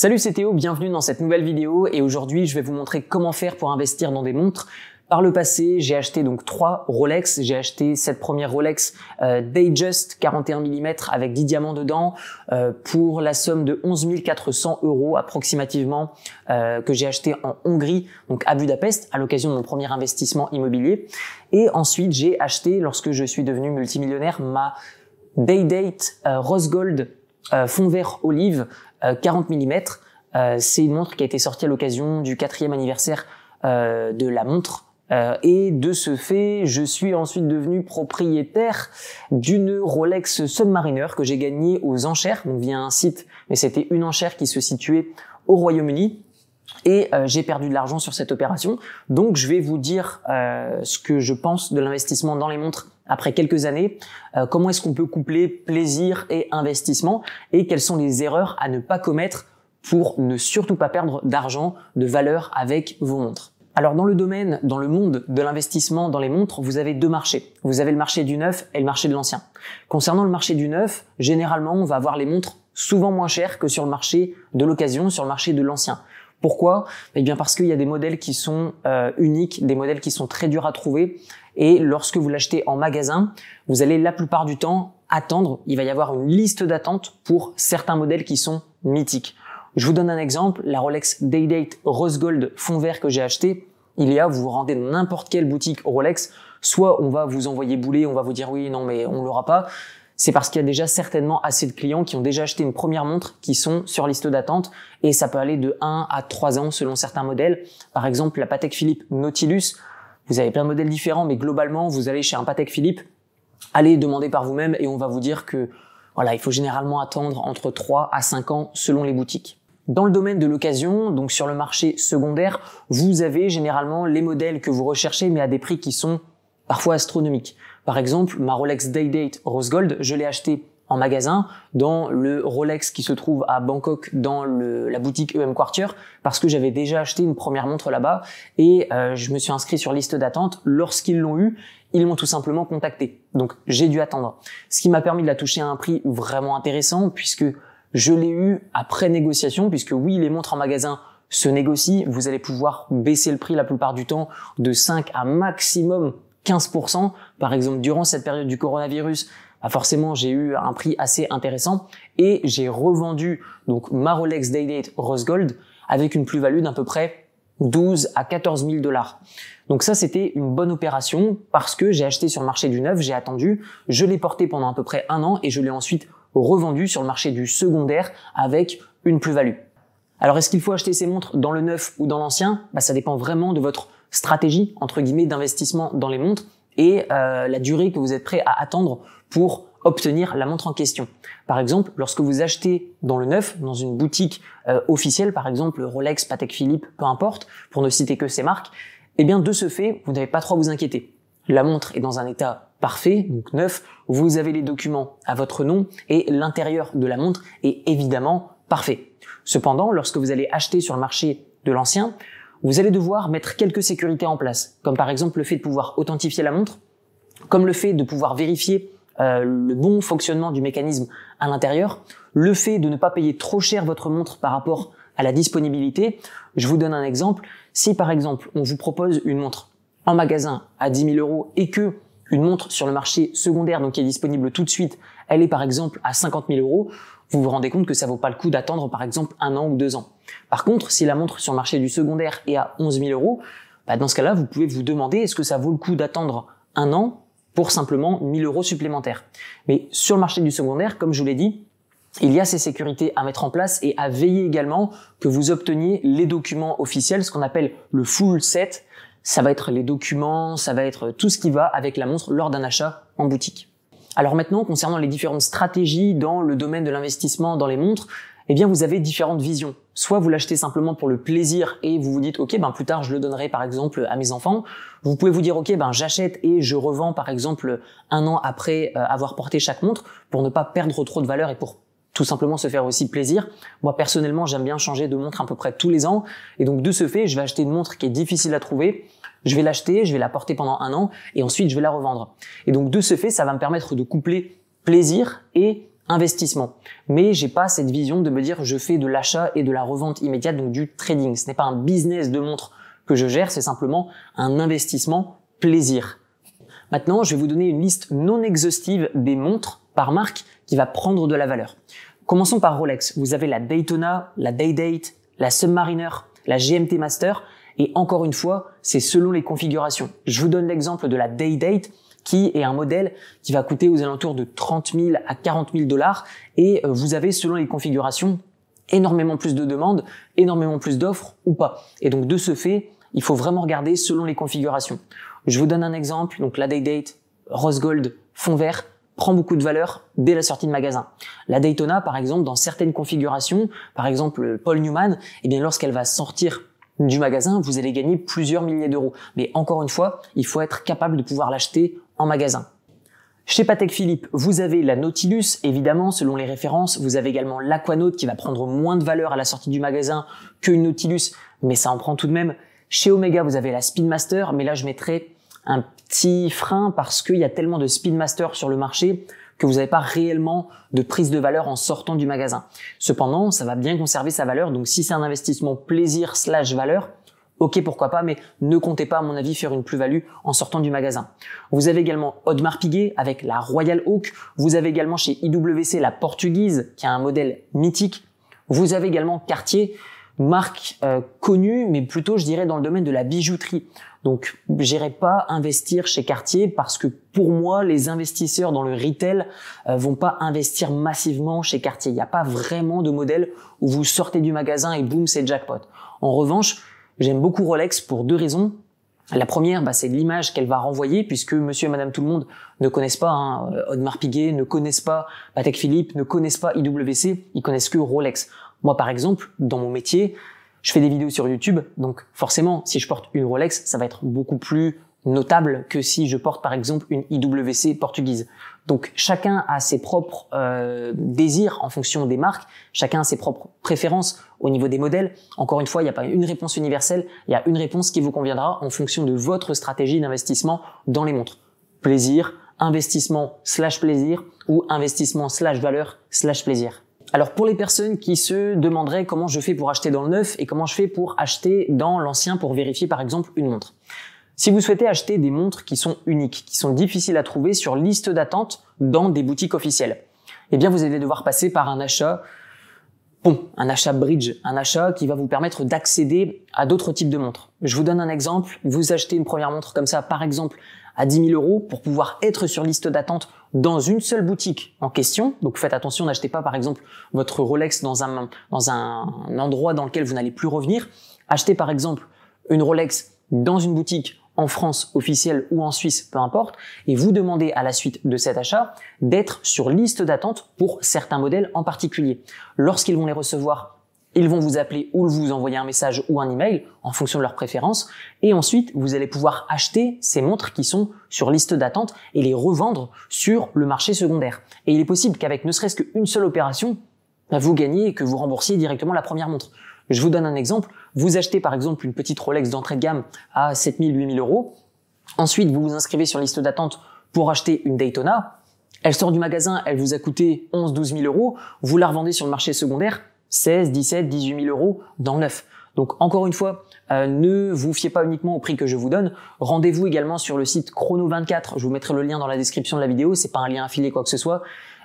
Salut c'est Théo, bienvenue dans cette nouvelle vidéo et aujourd'hui je vais vous montrer comment faire pour investir dans des montres. Par le passé, j'ai acheté donc trois Rolex. J'ai acheté cette première Rolex Datejust 41 mm avec 10 diamants dedans euh, pour la somme de 11 400 euros approximativement euh, que j'ai acheté en Hongrie, donc à Budapest, à l'occasion de mon premier investissement immobilier. Et ensuite, j'ai acheté, lorsque je suis devenu multimillionnaire, ma Daydate euh, Rose Gold fond vert olive 40 mm. c'est une montre qui a été sortie à l'occasion du quatrième anniversaire de la montre euh, et de ce fait, je suis ensuite devenu propriétaire d'une Rolex Submariner que j'ai gagnée aux enchères, donc via un site, mais c'était une enchère qui se situait au Royaume-Uni. Et euh, j'ai perdu de l'argent sur cette opération. Donc je vais vous dire euh, ce que je pense de l'investissement dans les montres après quelques années, comment est-ce qu'on peut coupler plaisir et investissement, et quelles sont les erreurs à ne pas commettre pour ne surtout pas perdre d'argent, de valeur avec vos montres? Alors dans le domaine, dans le monde de l'investissement dans les montres, vous avez deux marchés. Vous avez le marché du neuf et le marché de l'ancien. Concernant le marché du neuf, généralement, on va avoir les montres souvent moins chères que sur le marché de l'occasion, sur le marché de l'ancien. Pourquoi? Eh bien parce qu'il y a des modèles qui sont euh, uniques, des modèles qui sont très durs à trouver. Et lorsque vous l'achetez en magasin, vous allez la plupart du temps attendre. Il va y avoir une liste d'attente pour certains modèles qui sont mythiques. Je vous donne un exemple, la Rolex Day-Date Rose Gold fond vert que j'ai acheté, il y a, vous vous rendez dans n'importe quelle boutique Rolex, soit on va vous envoyer bouler, on va vous dire oui, non mais on l'aura pas, c'est parce qu'il y a déjà certainement assez de clients qui ont déjà acheté une première montre qui sont sur liste d'attente et ça peut aller de 1 à 3 ans selon certains modèles. Par exemple, la Patek Philippe Nautilus, vous avez plein de modèles différents, mais globalement, vous allez chez un Patek Philippe, allez demander par vous-même et on va vous dire que voilà, il faut généralement attendre entre 3 à 5 ans selon les boutiques. Dans le domaine de l'occasion, donc sur le marché secondaire, vous avez généralement les modèles que vous recherchez, mais à des prix qui sont parfois astronomiques. Par exemple, ma Rolex Day-Date Rose Gold, je l'ai acheté en magasin dans le Rolex qui se trouve à Bangkok dans la boutique EM Quartier parce que j'avais déjà acheté une première montre là-bas et euh, je me suis inscrit sur liste d'attente. Lorsqu'ils l'ont eu, ils m'ont tout simplement contacté. Donc j'ai dû attendre. Ce qui m'a permis de la toucher à un prix vraiment intéressant puisque je l'ai eu après négociation, puisque oui, les montres en magasin se négocient. Vous allez pouvoir baisser le prix la plupart du temps de 5 à maximum 15%. Par exemple, durant cette période du coronavirus, bah forcément, j'ai eu un prix assez intéressant et j'ai revendu donc ma Rolex Daydate Rose Gold avec une plus-value d'à peu près 12 à 14 000 dollars. Donc ça, c'était une bonne opération parce que j'ai acheté sur le marché du neuf, j'ai attendu, je l'ai porté pendant à peu près un an et je l'ai ensuite revendu sur le marché du secondaire avec une plus-value. Alors est-ce qu'il faut acheter ces montres dans le neuf ou dans l'ancien? Bah, Ça dépend vraiment de votre stratégie, entre guillemets, d'investissement dans les montres et euh, la durée que vous êtes prêt à attendre pour obtenir la montre en question. Par exemple, lorsque vous achetez dans le neuf, dans une boutique euh, officielle, par exemple Rolex, Patek Philippe, peu importe, pour ne citer que ces marques, eh bien de ce fait, vous n'avez pas trop à vous inquiéter. La montre est dans un état parfait, donc neuf, vous avez les documents à votre nom et l'intérieur de la montre est évidemment parfait. Cependant, lorsque vous allez acheter sur le marché de l'ancien, vous allez devoir mettre quelques sécurités en place, comme par exemple le fait de pouvoir authentifier la montre, comme le fait de pouvoir vérifier euh, le bon fonctionnement du mécanisme à l'intérieur, le fait de ne pas payer trop cher votre montre par rapport à la disponibilité. Je vous donne un exemple. Si par exemple on vous propose une montre en magasin à 10 000 euros et que une montre sur le marché secondaire, donc qui est disponible tout de suite, elle est par exemple à 50 000 euros, vous vous rendez compte que ça vaut pas le coup d'attendre par exemple un an ou deux ans. Par contre, si la montre sur le marché du secondaire est à 11 000 euros, bah dans ce cas-là, vous pouvez vous demander est-ce que ça vaut le coup d'attendre un an pour simplement 1000 euros supplémentaires. Mais sur le marché du secondaire, comme je vous l'ai dit, il y a ces sécurités à mettre en place et à veiller également que vous obteniez les documents officiels, ce qu'on appelle le full set, ça va être les documents, ça va être tout ce qui va avec la montre lors d'un achat en boutique. Alors maintenant, concernant les différentes stratégies dans le domaine de l'investissement dans les montres, eh bien vous avez différentes visions. Soit vous l'achetez simplement pour le plaisir et vous vous dites ok ben plus tard je le donnerai par exemple à mes enfants. Vous pouvez vous dire ok ben j'achète et je revends par exemple un an après euh, avoir porté chaque montre pour ne pas perdre trop de valeur et pour tout simplement se faire aussi plaisir. Moi personnellement, j'aime bien changer de montre à peu près tous les ans et donc de ce fait, je vais acheter une montre qui est difficile à trouver. Je vais l'acheter, je vais la porter pendant un an et ensuite je vais la revendre. Et donc de ce fait, ça va me permettre de coupler plaisir et investissement. Mais j'ai pas cette vision de me dire je fais de l'achat et de la revente immédiate, donc du trading. Ce n'est pas un business de montre que je gère, c'est simplement un investissement plaisir. Maintenant, je vais vous donner une liste non exhaustive des montres par marque qui va prendre de la valeur. Commençons par Rolex. Vous avez la Daytona, la Day-Date, la Submariner, la GMT Master, et encore une fois, c'est selon les configurations. Je vous donne l'exemple de la Day-Date qui est un modèle qui va coûter aux alentours de 30 000 à 40 000 dollars et euh, vous avez selon les configurations énormément plus de demandes, énormément plus d'offres ou pas. Et donc de ce fait, il faut vraiment regarder selon les configurations. Je vous donne un exemple, donc la Day Date, Rose Gold, fond vert, prend beaucoup de valeur dès la sortie de magasin. La Daytona, par exemple, dans certaines configurations, par exemple Paul Newman, eh bien lorsqu'elle va sortir du magasin, vous allez gagner plusieurs milliers d'euros. Mais encore une fois, il faut être capable de pouvoir l'acheter en magasin. Chez Patek Philippe, vous avez la Nautilus, évidemment, selon les références. Vous avez également l'Aquanaut qui va prendre moins de valeur à la sortie du magasin qu'une Nautilus, mais ça en prend tout de même. Chez Omega, vous avez la Speedmaster, mais là, je mettrai un petit frein parce qu'il y a tellement de Speedmaster sur le marché que vous n'avez pas réellement de prise de valeur en sortant du magasin. Cependant, ça va bien conserver sa valeur, donc si c'est un investissement plaisir slash valeur, ok pourquoi pas, mais ne comptez pas à mon avis faire une plus-value en sortant du magasin. Vous avez également Audemars Piguet avec la Royal Oak, vous avez également chez IWC la Portuguese qui a un modèle mythique, vous avez également Cartier, marque euh, connue, mais plutôt je dirais dans le domaine de la bijouterie. Donc, j'irai pas investir chez Cartier parce que pour moi, les investisseurs dans le retail euh, vont pas investir massivement chez Cartier. Il n'y a pas vraiment de modèle où vous sortez du magasin et boum, c'est jackpot. En revanche, j'aime beaucoup Rolex pour deux raisons. La première, bah, c'est l'image qu'elle va renvoyer, puisque monsieur et madame tout le monde ne connaissent pas hein, Audemars Piguet, ne connaissent pas Patek Philippe, ne connaissent pas IWC, ils connaissent que Rolex. Moi, par exemple, dans mon métier, je fais des vidéos sur YouTube, donc forcément, si je porte une Rolex, ça va être beaucoup plus notable que si je porte par exemple une IWC portugaise. Donc chacun a ses propres euh, désirs en fonction des marques, chacun a ses propres préférences au niveau des modèles. Encore une fois, il n'y a pas une réponse universelle, il y a une réponse qui vous conviendra en fonction de votre stratégie d'investissement dans les montres. Plaisir, investissement slash plaisir ou investissement slash valeur slash plaisir. Alors pour les personnes qui se demanderaient comment je fais pour acheter dans le neuf et comment je fais pour acheter dans l'ancien pour vérifier par exemple une montre. Si vous souhaitez acheter des montres qui sont uniques, qui sont difficiles à trouver sur liste d'attente dans des boutiques officielles, eh bien vous allez devoir passer par un achat bon, un achat bridge, un achat qui va vous permettre d'accéder à d'autres types de montres. Je vous donne un exemple. Vous achetez une première montre comme ça, par exemple, à 10 000 euros pour pouvoir être sur liste d'attente dans une seule boutique en question. Donc faites attention, n'achetez pas par exemple votre Rolex dans un, dans un endroit dans lequel vous n'allez plus revenir. Achetez par exemple une Rolex dans une boutique en France officielle ou en Suisse, peu importe, et vous demandez à la suite de cet achat d'être sur liste d'attente pour certains modèles en particulier. Lorsqu'ils vont les recevoir ils vont vous appeler ou vous envoyer un message ou un email en fonction de leurs préférences. Et ensuite, vous allez pouvoir acheter ces montres qui sont sur liste d'attente et les revendre sur le marché secondaire. Et il est possible qu'avec ne serait-ce qu'une seule opération, bah, vous gagnez et que vous remboursiez directement la première montre. Je vous donne un exemple. Vous achetez par exemple une petite Rolex d'entrée de gamme à 7000, 8000 euros. Ensuite, vous vous inscrivez sur liste d'attente pour acheter une Daytona. Elle sort du magasin, elle vous a coûté 11, 12 000 euros. Vous la revendez sur le marché secondaire 16, 17, 18 000 euros dans le neuf. Donc encore une fois, euh, ne vous fiez pas uniquement au prix que je vous donne. Rendez-vous également sur le site Chrono24. Je vous mettrai le lien dans la description de la vidéo. C'est pas un lien affilié quoi que ce soit.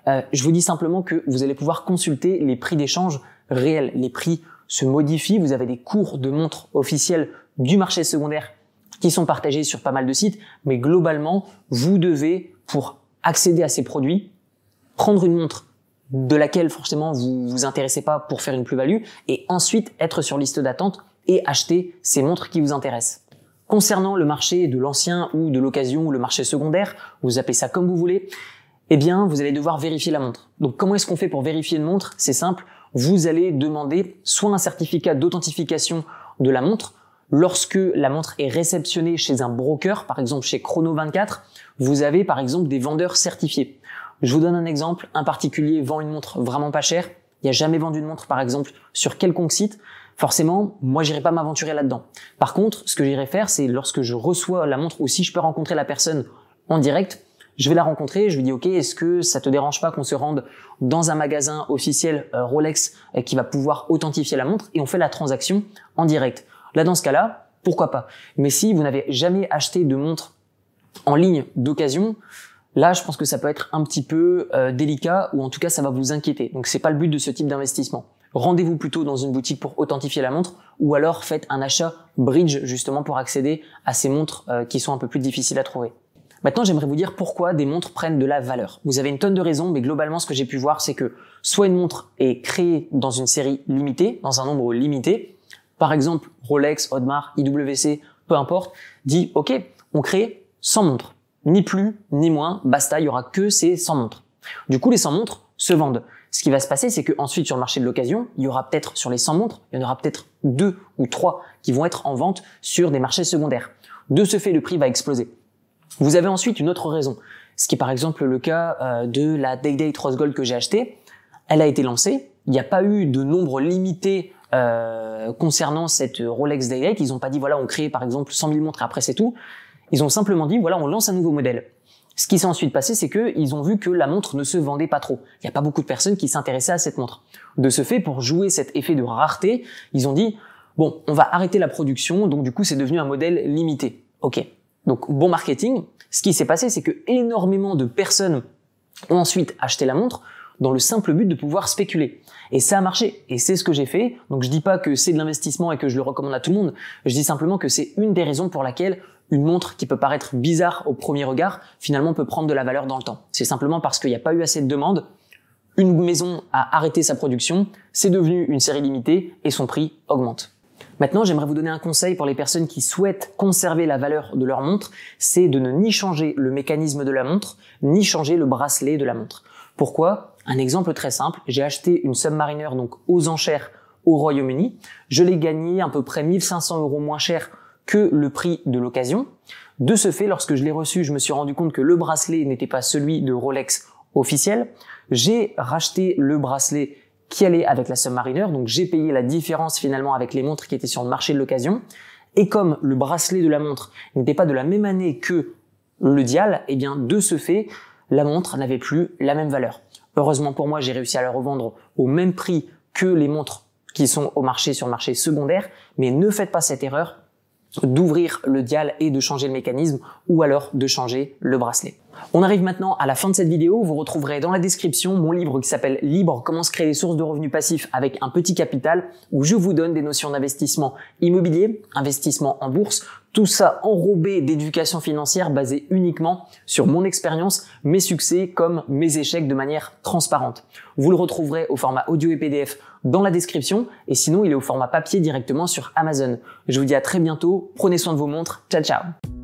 Euh, je vous dis simplement que vous allez pouvoir consulter les prix d'échange réels. Les prix se modifient. Vous avez des cours de montres officiels du marché secondaire qui sont partagés sur pas mal de sites. Mais globalement, vous devez, pour accéder à ces produits, prendre une montre de laquelle forcément vous vous intéressez pas pour faire une plus-value, et ensuite être sur liste d'attente et acheter ces montres qui vous intéressent. Concernant le marché de l'ancien ou de l'occasion ou le marché secondaire, vous appelez ça comme vous voulez, eh bien vous allez devoir vérifier la montre. Donc comment est-ce qu'on fait pour vérifier une montre? C'est simple, vous allez demander soit un certificat d'authentification de la montre, lorsque la montre est réceptionnée chez un broker, par exemple chez Chrono24, vous avez par exemple des vendeurs certifiés. Je vous donne un exemple. Un particulier vend une montre vraiment pas chère. Il a jamais vendu une montre, par exemple, sur quelconque site. Forcément, moi, j'irai pas m'aventurer là-dedans. Par contre, ce que j'irai faire, c'est lorsque je reçois la montre ou si je peux rencontrer la personne en direct, Je vais la rencontrer, je lui dis ok, est-ce que ça te dérange pas qu'on se rende dans un magasin officiel euh, Rolex euh, qui va pouvoir authentifier la montre et on fait la transaction en direct. Là dans ce cas-là, pourquoi pas? Mais si vous n'avez jamais acheté de montre en ligne d'occasion, là je pense que ça peut être un petit peu euh, délicat ou en tout cas ça va vous inquiéter. Donc c'est pas le but de ce type d'investissement. Rendez-vous plutôt dans une boutique pour authentifier la montre ou alors faites un achat bridge justement pour accéder à ces montres qui sont un peu plus difficiles à trouver. Maintenant, j'aimerais vous dire pourquoi des montres prennent de la valeur. Vous avez une tonne de raisons, mais globalement, ce que j'ai pu voir, c'est que soit une montre est créée dans une série limitée, dans un nombre limité, par exemple Rolex, Audemars, IWC, peu importe, dit OK, on crée 100 montres, ni plus ni moins, basta, il y aura que ces 100 montres. Du coup, les 100 montres se vendent. Ce qui va se passer, c'est qu'ensuite sur le marché de l'occasion, il y aura peut-être sur les 100 montres, il y en aura peut-être deux ou trois qui vont être en vente sur des marchés secondaires. De ce fait, le prix va exploser. Vous avez ensuite une autre raison, ce qui est par exemple le cas euh, de la Day Day Rose Gold que j'ai achetée. Elle a été lancée, il n'y a pas eu de nombre limité euh, concernant cette Rolex Day. Ils n'ont pas dit voilà on crée par exemple 100 000 montres et après c'est tout. Ils ont simplement dit voilà on lance un nouveau modèle. Ce qui s'est ensuite passé, c'est qu'ils ont vu que la montre ne se vendait pas trop. Il n'y a pas beaucoup de personnes qui s'intéressaient à cette montre. De ce fait, pour jouer cet effet de rareté, ils ont dit bon, on va arrêter la production, donc du coup c'est devenu un modèle limité. Ok, donc bon marketing. Ce qui s'est passé, c'est que énormément de personnes ont ensuite acheté la montre dans le simple but de pouvoir spéculer. Et ça a marché. Et c'est ce que j'ai fait. Donc je dis pas que c'est de l'investissement et que je le recommande à tout le monde. Je dis simplement que c'est une des raisons pour laquelle une montre qui peut paraître bizarre au premier regard, finalement peut prendre de la valeur dans le temps. C'est simplement parce qu'il n'y a pas eu assez de demandes. Une maison a arrêté sa production, c'est devenu une série limitée et son prix augmente. Maintenant, j'aimerais vous donner un conseil pour les personnes qui souhaitent conserver la valeur de leur montre, c'est de ne ni changer le mécanisme de la montre, ni changer le bracelet de la montre. Pourquoi? Un exemple très simple, j'ai acheté une Submariner donc aux enchères au Royaume-Uni, je l'ai gagné à peu près 1500 euros moins cher que le prix de l'occasion. De ce fait, lorsque je l'ai reçu, je me suis rendu compte que le bracelet n'était pas celui de Rolex officiel. J'ai racheté le bracelet qui allait avec la Submariner. Donc j'ai payé la différence finalement avec les montres qui étaient sur le marché de l'occasion. Et comme le bracelet de la montre n'était pas de la même année que le dial, eh bien de ce fait, la montre n'avait plus la même valeur. Heureusement pour moi, j'ai réussi à la revendre au même prix que les montres qui sont au marché sur le marché secondaire, mais ne faites pas cette erreur d'ouvrir le dial et de changer le mécanisme ou alors de changer le bracelet. On arrive maintenant à la fin de cette vidéo. Vous retrouverez dans la description mon livre qui s'appelle Libre, comment se créer des sources de revenus passifs avec un petit capital, où je vous donne des notions d'investissement immobilier, investissement en bourse, tout ça enrobé d'éducation financière basée uniquement sur mon expérience, mes succès comme mes échecs de manière transparente. Vous le retrouverez au format audio et PDF dans la description. Et sinon il est au format papier directement sur Amazon. Je vous dis à très bientôt, prenez soin de vos montres, ciao ciao